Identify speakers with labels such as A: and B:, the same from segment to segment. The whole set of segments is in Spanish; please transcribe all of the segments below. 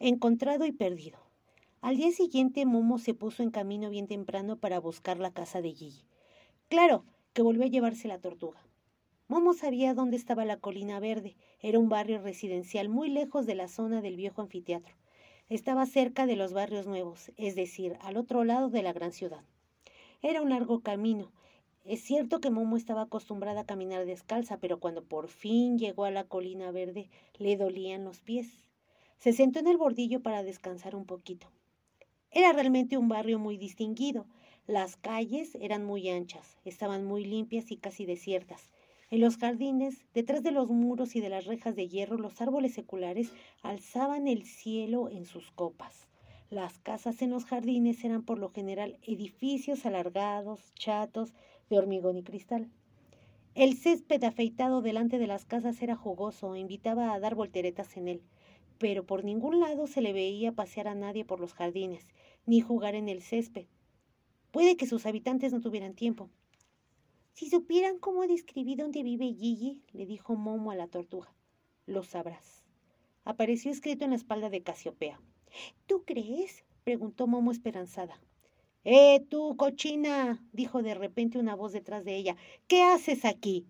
A: encontrado y perdido. Al día siguiente Momo se puso en camino bien temprano para buscar la casa de Gigi. Claro, que volvió a llevarse la tortuga. Momo sabía dónde estaba la colina verde. Era un barrio residencial muy lejos de la zona del viejo anfiteatro. Estaba cerca de los barrios nuevos, es decir, al otro lado de la gran ciudad. Era un largo camino. Es cierto que Momo estaba acostumbrada a caminar descalza, pero cuando por fin llegó a la colina verde le dolían los pies. Se sentó en el bordillo para descansar un poquito. Era realmente un barrio muy distinguido. Las calles eran muy anchas, estaban muy limpias y casi desiertas. En los jardines, detrás de los muros y de las rejas de hierro, los árboles seculares alzaban el cielo en sus copas. Las casas en los jardines eran por lo general edificios alargados, chatos, de hormigón y cristal. El césped afeitado delante de las casas era jugoso e invitaba a dar volteretas en él pero por ningún lado se le veía pasear a nadie por los jardines, ni jugar en el césped. Puede que sus habitantes no tuvieran tiempo. Si supieran cómo describí dónde vive Gigi, le dijo Momo a la tortuga. Lo sabrás. Apareció escrito en la espalda de Casiopea. ¿Tú crees? preguntó Momo esperanzada. ¡Eh, tú, cochina! dijo de repente una voz detrás de ella. ¿Qué haces aquí?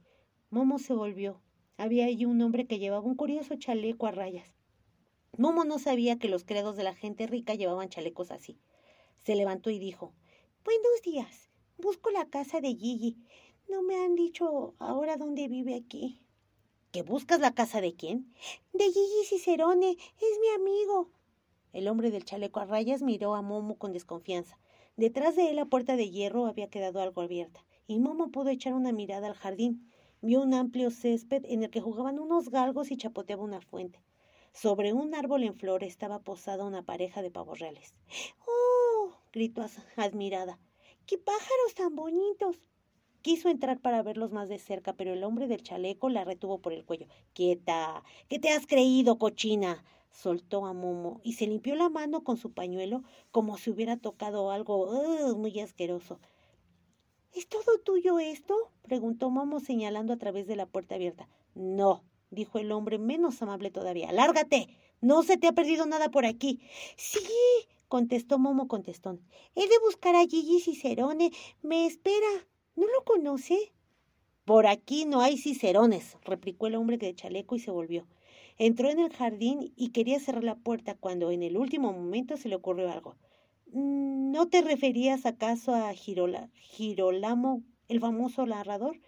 A: Momo se volvió. Había allí un hombre que llevaba un curioso chaleco a rayas. Momo no sabía que los creados de la gente rica llevaban chalecos así. Se levantó y dijo, Buenos días. Busco la casa de Gigi. No me han dicho ahora dónde vive aquí. ¿Que buscas la casa de quién? De Gigi Cicerone. Es mi amigo. El hombre del chaleco a rayas miró a Momo con desconfianza. Detrás de él la puerta de hierro había quedado algo abierta, y Momo pudo echar una mirada al jardín. Vio un amplio césped en el que jugaban unos galgos y chapoteaba una fuente. Sobre un árbol en flor estaba posada una pareja de pavos reales. ¡Oh! gritó admirada. ¡Qué pájaros tan bonitos! Quiso entrar para verlos más de cerca, pero el hombre del chaleco la retuvo por el cuello. ¡Quieta! ¿Qué te has creído, cochina? soltó a Momo y se limpió la mano con su pañuelo como si hubiera tocado algo muy asqueroso. ¿Es todo tuyo esto? preguntó Momo señalando a través de la puerta abierta. No, dijo el hombre menos amable todavía. Lárgate. No se te ha perdido nada por aquí. Sí, contestó Momo contestón. He de buscar a Gigi Cicerone. Me espera. ¿No lo conoce? Por aquí no hay cicerones, replicó el hombre de chaleco y se volvió. Entró en el jardín y quería cerrar la puerta cuando en el último momento se le ocurrió algo. Mm, ¿No te referías acaso a Girola, Girolamo, el famoso narrador?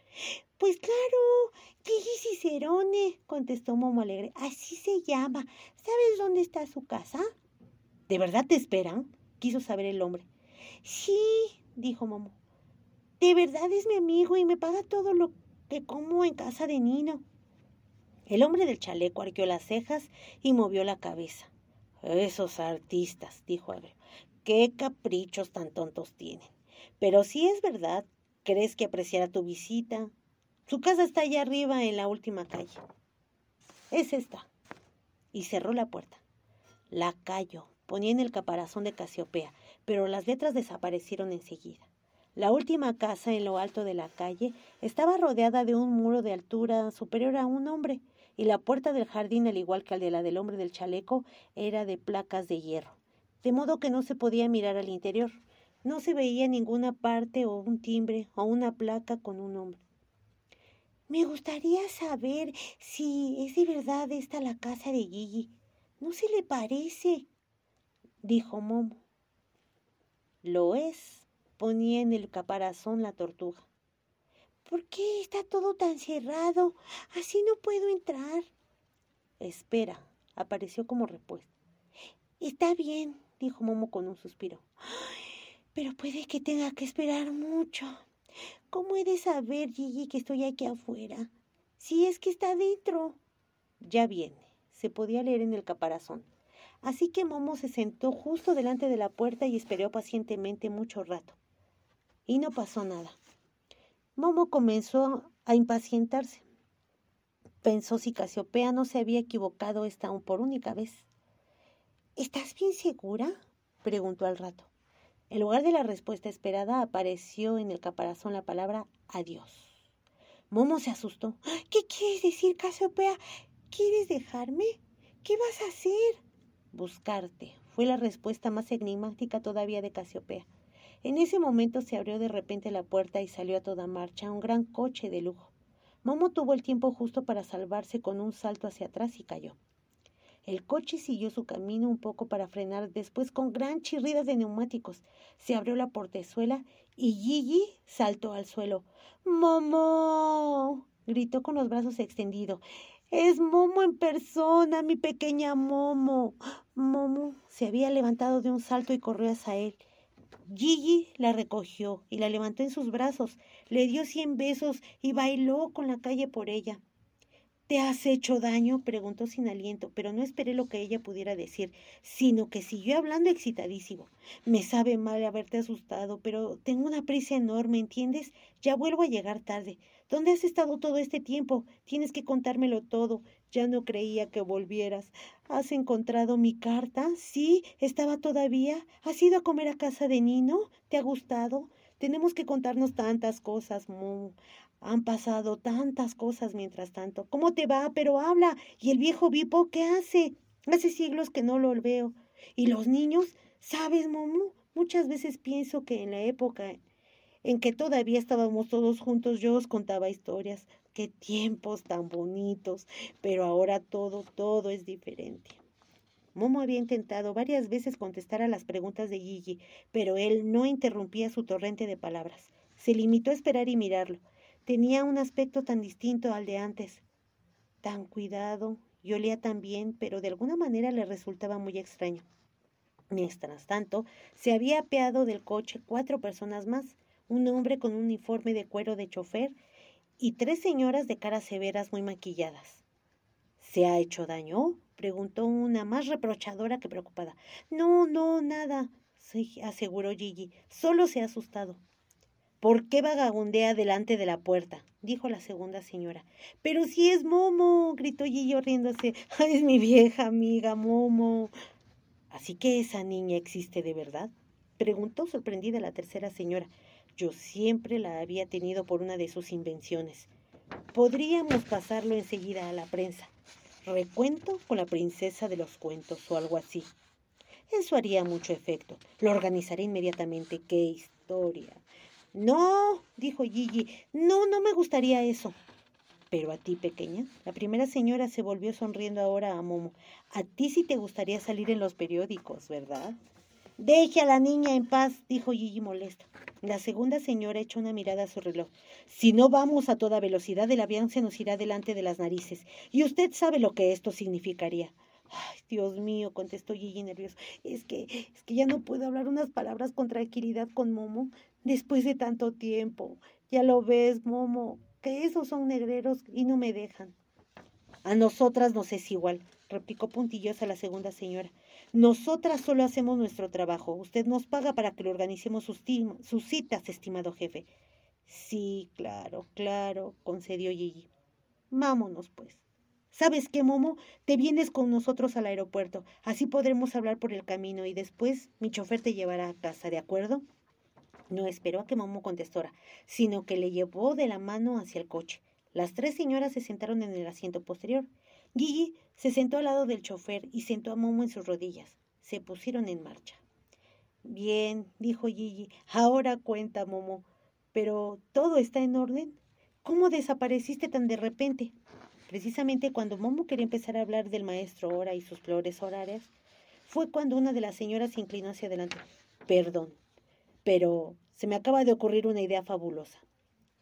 A: Pues claro, Gigi Cicerone, contestó Momo alegre. Así se llama. ¿Sabes dónde está su casa? ¿De verdad te esperan? quiso saber el hombre. Sí, dijo Momo. De verdad es mi amigo y me paga todo lo que como en casa de Nino. El hombre del chaleco arqueó las cejas y movió la cabeza. Esos artistas, dijo Abreu, qué caprichos tan tontos tienen. Pero si es verdad, ¿crees que apreciará tu visita? Su casa está allá arriba en la última calle. Es esta. Y cerró la puerta. La cayó. Ponía en el caparazón de Casiopea, pero las letras desaparecieron enseguida. La última casa en lo alto de la calle estaba rodeada de un muro de altura superior a un hombre, y la puerta del jardín, al igual que la del hombre del chaleco, era de placas de hierro, de modo que no se podía mirar al interior. No se veía ninguna parte o un timbre o una placa con un nombre. Me gustaría saber si es de verdad esta la casa de Gigi. ¿No se le parece? dijo Momo. Lo es, ponía en el caparazón la tortuga. ¿Por qué está todo tan cerrado? Así no puedo entrar. Espera, apareció como respuesta. Está bien, dijo Momo con un suspiro. Pero puede que tenga que esperar mucho. ¿Cómo he de saber, Gigi, que estoy aquí afuera? Si es que está dentro. Ya viene. Se podía leer en el caparazón. Así que Momo se sentó justo delante de la puerta y esperó pacientemente mucho rato. Y no pasó nada. Momo comenzó a impacientarse. Pensó si Casiopea no se había equivocado esta por única vez. ¿Estás bien segura? preguntó al rato. En lugar de la respuesta esperada, apareció en el caparazón la palabra adiós. Momo se asustó. ¿Qué quieres decir, Casiopea? ¿Quieres dejarme? ¿Qué vas a hacer? Buscarte, fue la respuesta más enigmática todavía de Casiopea. En ese momento se abrió de repente la puerta y salió a toda marcha un gran coche de lujo. Momo tuvo el tiempo justo para salvarse con un salto hacia atrás y cayó. El coche siguió su camino un poco para frenar, después con gran chirridas de neumáticos. Se abrió la portezuela y Gigi saltó al suelo. ¡Momo! gritó con los brazos extendidos. Es Momo en persona, mi pequeña Momo. Momo se había levantado de un salto y corrió hacia él. Gigi la recogió y la levantó en sus brazos, le dio cien besos y bailó con la calle por ella. ¿Te has hecho daño? preguntó sin aliento, pero no esperé lo que ella pudiera decir, sino que siguió hablando excitadísimo. Me sabe mal haberte asustado, pero tengo una prisa enorme, ¿entiendes? Ya vuelvo a llegar tarde. ¿Dónde has estado todo este tiempo? Tienes que contármelo todo. Ya no creía que volvieras. ¿Has encontrado mi carta? Sí, estaba todavía. ¿Has ido a comer a casa de Nino? ¿Te ha gustado? Tenemos que contarnos tantas cosas, Mo. Han pasado tantas cosas mientras tanto. ¿Cómo te va? Pero habla. ¿Y el viejo Vipo qué hace? Hace siglos que no lo veo. ¿Y los niños? ¿Sabes, Momo? Muchas veces pienso que en la época en que todavía estábamos todos juntos, yo os contaba historias. Qué tiempos tan bonitos. Pero ahora todo, todo es diferente. Momo había intentado varias veces contestar a las preguntas de Gigi, pero él no interrumpía su torrente de palabras. Se limitó a esperar y mirarlo. Tenía un aspecto tan distinto al de antes, tan cuidado y olía tan bien, pero de alguna manera le resultaba muy extraño. Mientras tanto, se había apeado del coche cuatro personas más, un hombre con un uniforme de cuero de chofer y tres señoras de caras severas muy maquilladas. ¿Se ha hecho daño? preguntó una más reprochadora que preocupada. No, no, nada, aseguró Gigi. Solo se ha asustado. ¿Por qué vagabundea delante de la puerta? dijo la segunda señora. Pero si es Momo, gritó Gillo riéndose. es mi vieja amiga Momo. ¿Así que esa niña existe de verdad? preguntó sorprendida la tercera señora. Yo siempre la había tenido por una de sus invenciones. Podríamos pasarlo enseguida a la prensa. Recuento con la princesa de los cuentos o algo así. Eso haría mucho efecto. Lo organizaré inmediatamente. ¡Qué historia! No, dijo Gigi, no, no me gustaría eso. Pero a ti, pequeña, la primera señora se volvió sonriendo ahora a Momo. A ti sí te gustaría salir en los periódicos, ¿verdad? Deje a la niña en paz, dijo Gigi molesto. La segunda señora echó una mirada a su reloj. Si no vamos a toda velocidad, el avión se nos irá delante de las narices. Y usted sabe lo que esto significaría. Ay, Dios mío, contestó Gigi nervioso. Es que, es que ya no puedo hablar unas palabras con tranquilidad con Momo después de tanto tiempo. Ya lo ves, Momo, que esos son negreros y no me dejan. A nosotras nos es igual, replicó puntillosa la segunda señora. Nosotras solo hacemos nuestro trabajo. Usted nos paga para que le organicemos sus, citas, estimado jefe. Sí, claro, claro, concedió Gigi. Vámonos, pues. ¿Sabes qué, Momo? Te vienes con nosotros al aeropuerto. Así podremos hablar por el camino y después mi chofer te llevará a casa, ¿de acuerdo? No esperó a que Momo contestara, sino que le llevó de la mano hacia el coche. Las tres señoras se sentaron en el asiento posterior. Gigi se sentó al lado del chofer y sentó a Momo en sus rodillas. Se pusieron en marcha. Bien, dijo Gigi, ahora cuenta, Momo. Pero ¿todo está en orden? ¿Cómo desapareciste tan de repente? Precisamente cuando Momo quería empezar a hablar del maestro Ora y sus flores horarias, fue cuando una de las señoras se inclinó hacia adelante. Perdón, pero se me acaba de ocurrir una idea fabulosa.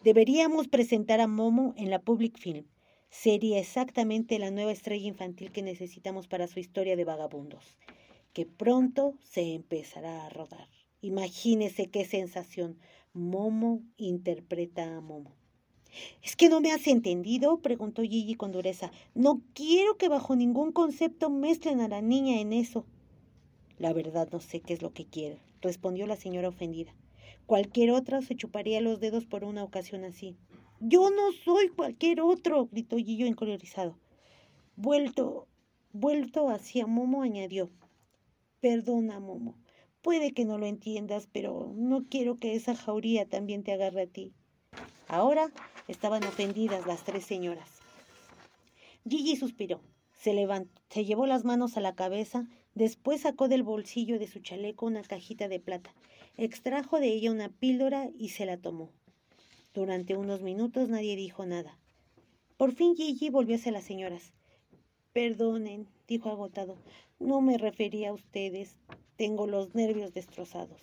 A: Deberíamos presentar a Momo en la Public Film. Sería exactamente la nueva estrella infantil que necesitamos para su historia de vagabundos, que pronto se empezará a rodar. Imagínese qué sensación. Momo interpreta a Momo. ¿Es que no me has entendido? preguntó Gigi con dureza. No quiero que bajo ningún concepto mezclen a la niña en eso. La verdad no sé qué es lo que quiere, respondió la señora ofendida. Cualquier otra se chuparía los dedos por una ocasión así. Yo no soy cualquier otro, gritó Gillo encolerizado. Vuelto, vuelto hacia Momo, añadió. Perdona, Momo. Puede que no lo entiendas, pero no quiero que esa jauría también te agarre a ti. Ahora estaban ofendidas las tres señoras. Gigi suspiró, se levantó, se llevó las manos a la cabeza Después sacó del bolsillo de su chaleco una cajita de plata, extrajo de ella una píldora y se la tomó. Durante unos minutos nadie dijo nada. Por fin Gigi volvió hacia las señoras. Perdonen, dijo agotado, no me refería a ustedes. Tengo los nervios destrozados.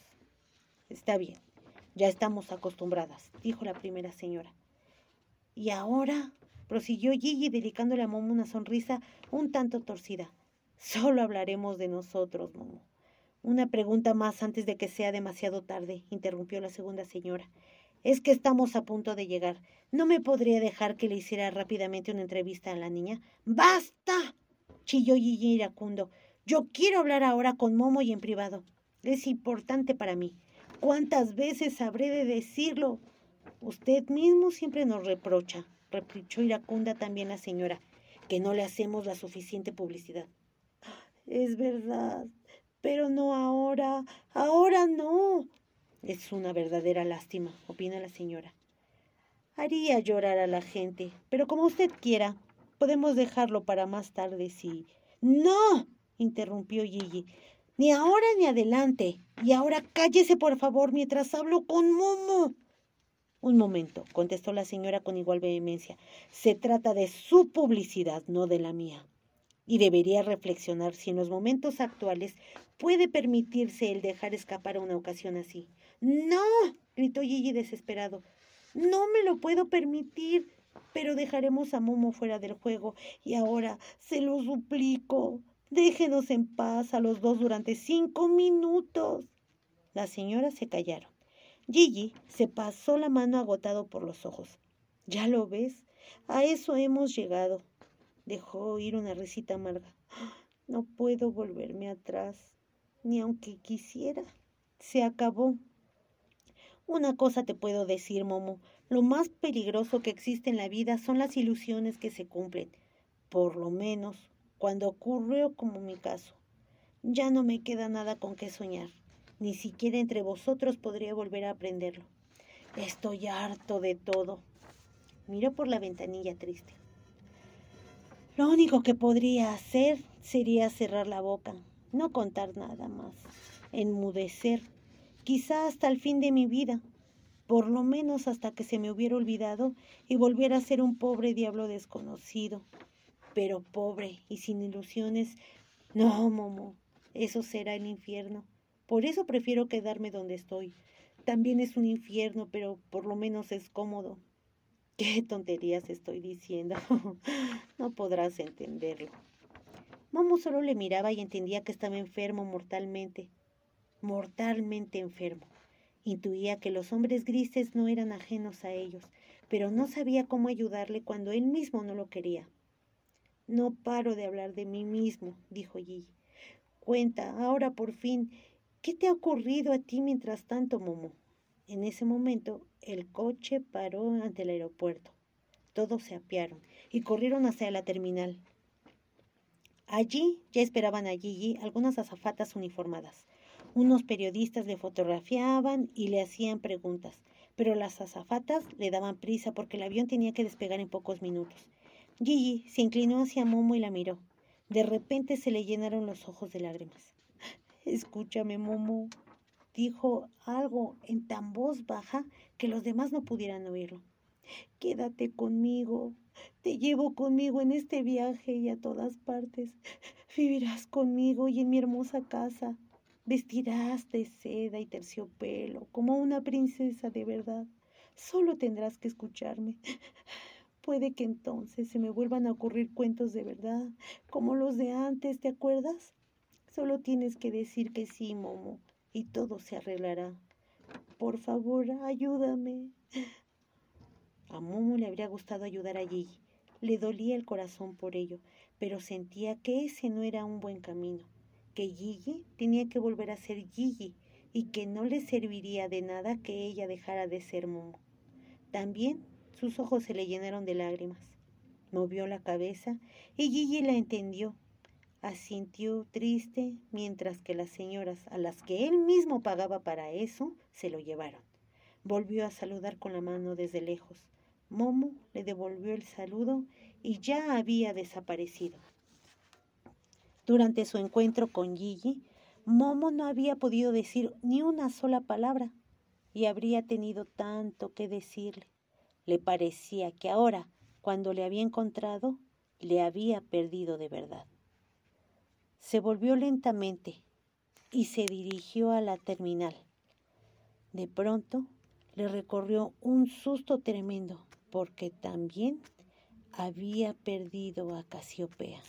A: Está bien, ya estamos acostumbradas, dijo la primera señora. ¿Y ahora? prosiguió Gigi dedicándole a Momo una sonrisa un tanto torcida. Solo hablaremos de nosotros, Momo. Una pregunta más antes de que sea demasiado tarde, interrumpió la segunda señora. Es que estamos a punto de llegar. ¿No me podría dejar que le hiciera rápidamente una entrevista a la niña? ¡Basta! chilló Gigi iracundo. Yo quiero hablar ahora con Momo y en privado. Es importante para mí. ¿Cuántas veces habré de decirlo? Usted mismo siempre nos reprocha, reprochó iracunda también la señora, que no le hacemos la suficiente publicidad. Es verdad, pero no ahora, ahora no. Es una verdadera lástima, opina la señora. Haría llorar a la gente, pero como usted quiera, podemos dejarlo para más tarde si. ¡No! interrumpió Gigi. Ni ahora ni adelante. Y ahora cállese, por favor, mientras hablo con Momo. Un momento, contestó la señora con igual vehemencia. Se trata de su publicidad, no de la mía. Y debería reflexionar si en los momentos actuales puede permitirse el dejar escapar una ocasión así. No, gritó Gigi desesperado. No me lo puedo permitir, pero dejaremos a Momo fuera del juego. Y ahora, se lo suplico, déjenos en paz a los dos durante cinco minutos. Las señoras se callaron. Gigi se pasó la mano agotado por los ojos. ¿Ya lo ves? A eso hemos llegado. Dejó oír una risita amarga. No puedo volverme atrás, ni aunque quisiera. Se acabó. Una cosa te puedo decir, Momo. Lo más peligroso que existe en la vida son las ilusiones que se cumplen. Por lo menos cuando ocurrió como mi caso. Ya no me queda nada con qué soñar. Ni siquiera entre vosotros podría volver a aprenderlo. Estoy harto de todo. Miró por la ventanilla triste. Lo único que podría hacer sería cerrar la boca, no contar nada más, enmudecer quizá hasta el fin de mi vida, por lo menos hasta que se me hubiera olvidado y volviera a ser un pobre diablo desconocido. Pero pobre y sin ilusiones, no, Momo, eso será el infierno. Por eso prefiero quedarme donde estoy. También es un infierno, pero por lo menos es cómodo. ¿Qué tonterías estoy diciendo? no podrás entenderlo. Momo solo le miraba y entendía que estaba enfermo mortalmente mortalmente enfermo. Intuía que los hombres grises no eran ajenos a ellos, pero no sabía cómo ayudarle cuando él mismo no lo quería. No paro de hablar de mí mismo, dijo Gigi. Cuenta, ahora por fin, ¿qué te ha ocurrido a ti mientras tanto, Momo? En ese momento, el coche paró ante el aeropuerto. Todos se apiaron y corrieron hacia la terminal. Allí ya esperaban a Gigi algunas azafatas uniformadas. Unos periodistas le fotografiaban y le hacían preguntas, pero las azafatas le daban prisa porque el avión tenía que despegar en pocos minutos. Gigi se inclinó hacia Momo y la miró. De repente se le llenaron los ojos de lágrimas. Escúchame, Momo, dijo algo en tan voz baja que los demás no pudieran oírlo. Quédate conmigo, te llevo conmigo en este viaje y a todas partes. Vivirás conmigo y en mi hermosa casa. Vestirás de seda y terciopelo como una princesa de verdad. Solo tendrás que escucharme. Puede que entonces se me vuelvan a ocurrir cuentos de verdad, como los de antes, ¿te acuerdas? Solo tienes que decir que sí, Momo, y todo se arreglará. Por favor, ayúdame. A Momo le habría gustado ayudar a Gigi. Le dolía el corazón por ello, pero sentía que ese no era un buen camino que Gigi tenía que volver a ser Gigi y que no le serviría de nada que ella dejara de ser Momo. También sus ojos se le llenaron de lágrimas. Movió la cabeza y Gigi la entendió. Asintió triste mientras que las señoras a las que él mismo pagaba para eso se lo llevaron. Volvió a saludar con la mano desde lejos. Momo le devolvió el saludo y ya había desaparecido. Durante su encuentro con Gigi, Momo no había podido decir ni una sola palabra y habría tenido tanto que decirle. Le parecía que ahora, cuando le había encontrado, le había perdido de verdad. Se volvió lentamente y se dirigió a la terminal. De pronto le recorrió un susto tremendo porque también había perdido a Casiopea.